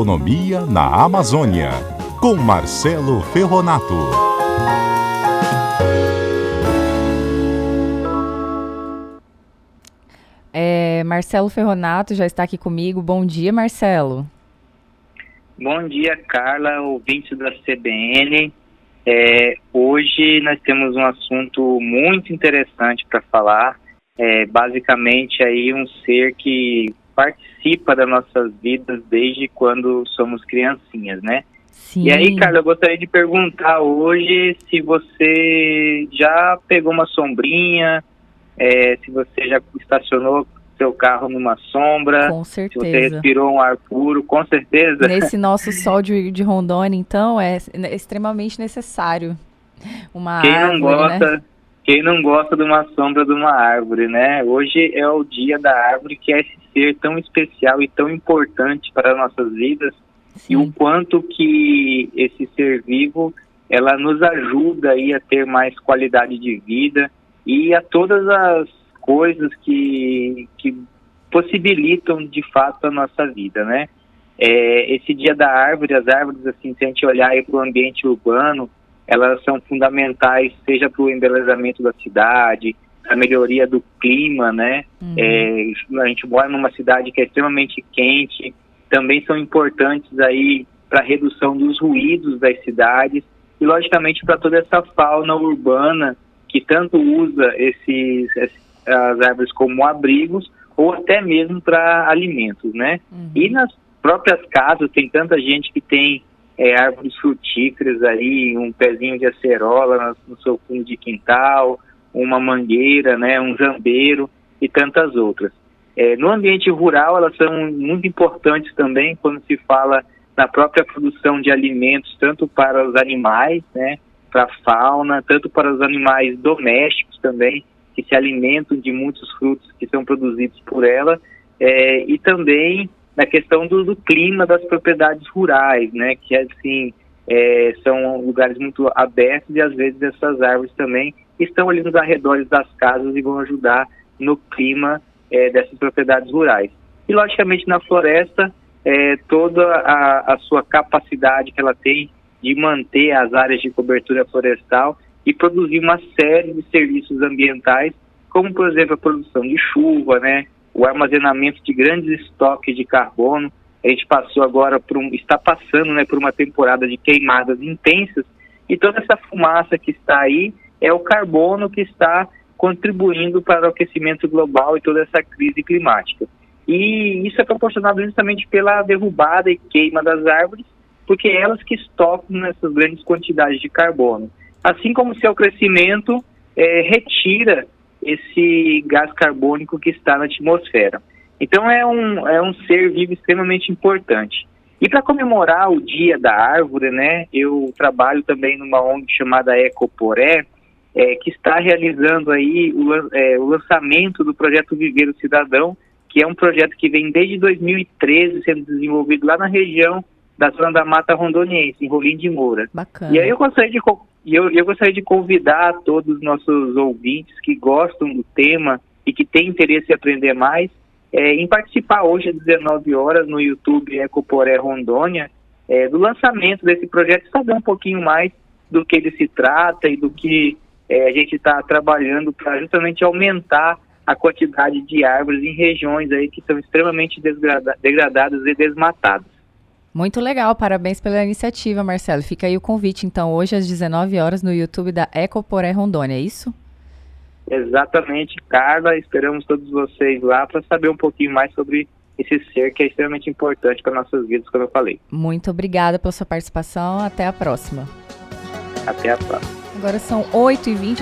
Economia na Amazônia, com Marcelo Ferronato. É, Marcelo Ferronato já está aqui comigo. Bom dia, Marcelo. Bom dia, Carla, ouvinte da CBN. É, hoje nós temos um assunto muito interessante para falar. É, basicamente aí um ser que participa das nossas vidas desde quando somos criancinhas, né? Sim. E aí, Carla, eu gostaria de perguntar hoje se você já pegou uma sombrinha, é, se você já estacionou seu carro numa sombra, com certeza. se você respirou um ar puro, com certeza. Nesse nosso sol de, de Rondônia, então, é, é extremamente necessário uma Quem árvore, não gosta, né? Quem não gosta de uma sombra de uma árvore, né? Hoje é o dia da árvore, que é esse ser tão especial e tão importante para nossas vidas, Sim. e o quanto que esse ser vivo, ela nos ajuda aí a ter mais qualidade de vida e a todas as coisas que, que possibilitam de fato a nossa vida, né? É, esse dia da árvore, as árvores, assim, se a gente olhar para o ambiente urbano, elas são fundamentais, seja para o embelezamento da cidade, a melhoria do clima, né? Uhum. É, a gente mora numa cidade que é extremamente quente, também são importantes aí para a redução dos ruídos das cidades e, logicamente, para toda essa fauna urbana que tanto usa esses, as árvores como abrigos ou até mesmo para alimentos, né? Uhum. E nas próprias casas tem tanta gente que tem é, árvores frutíferas aí, um pezinho de acerola no, no seu fundo de quintal, uma mangueira, né, um jambeiro e tantas outras. É, no ambiente rural, elas são muito importantes também quando se fala na própria produção de alimentos, tanto para os animais, né, para a fauna, tanto para os animais domésticos também, que se alimentam de muitos frutos que são produzidos por ela, é, e também na questão do, do, clima das propriedades rurais, né, que assim é, são lugares muito abertos e às vezes essas árvores também estão ali nos arredores das casas e vão ajudar no clima é, dessas propriedades rurais. E logicamente na floresta é, toda a, a sua capacidade que ela tem de manter as áreas de cobertura florestal e produzir uma série de serviços ambientais, como por exemplo a produção de chuva, né, o armazenamento de grandes estoques de carbono. A gente passou agora por um, está passando, né, por uma temporada de queimadas intensas e toda essa fumaça que está aí é o carbono que está contribuindo para o aquecimento global e toda essa crise climática. E isso é proporcionado justamente pela derrubada e queima das árvores, porque é elas que estocam nessas grandes quantidades de carbono. Assim como o seu crescimento é, retira esse gás carbônico que está na atmosfera. Então é um, é um ser vivo extremamente importante. E para comemorar o Dia da Árvore, né, eu trabalho também numa ONG chamada Ecoporé, é, que está realizando aí o, é, o lançamento do projeto Viver o Cidadão, que é um projeto que vem desde 2013 sendo desenvolvido lá na região da zona da Mata Rondoniense, em Rolim de Moura. Bacana. E aí eu gostaria de eu, eu gostaria de convidar todos os nossos ouvintes que gostam do tema e que têm interesse em aprender mais, é, em participar hoje às 19 horas no YouTube Ecoporé Rondônia, é, do lançamento desse projeto saber um pouquinho mais do que ele se trata e do que é, a gente está trabalhando para justamente aumentar a quantidade de árvores em regiões aí que são extremamente degradadas e desmatadas. Muito legal, parabéns pela iniciativa, Marcelo. Fica aí o convite, então, hoje às 19 horas no YouTube da Ecoporé Rondônia, é isso? Exatamente, Carla. Esperamos todos vocês lá para saber um pouquinho mais sobre esse ser que é extremamente importante para nossas vidas, como eu falei. Muito obrigada pela sua participação. Até a próxima. Até a próxima. Agora são 8h20.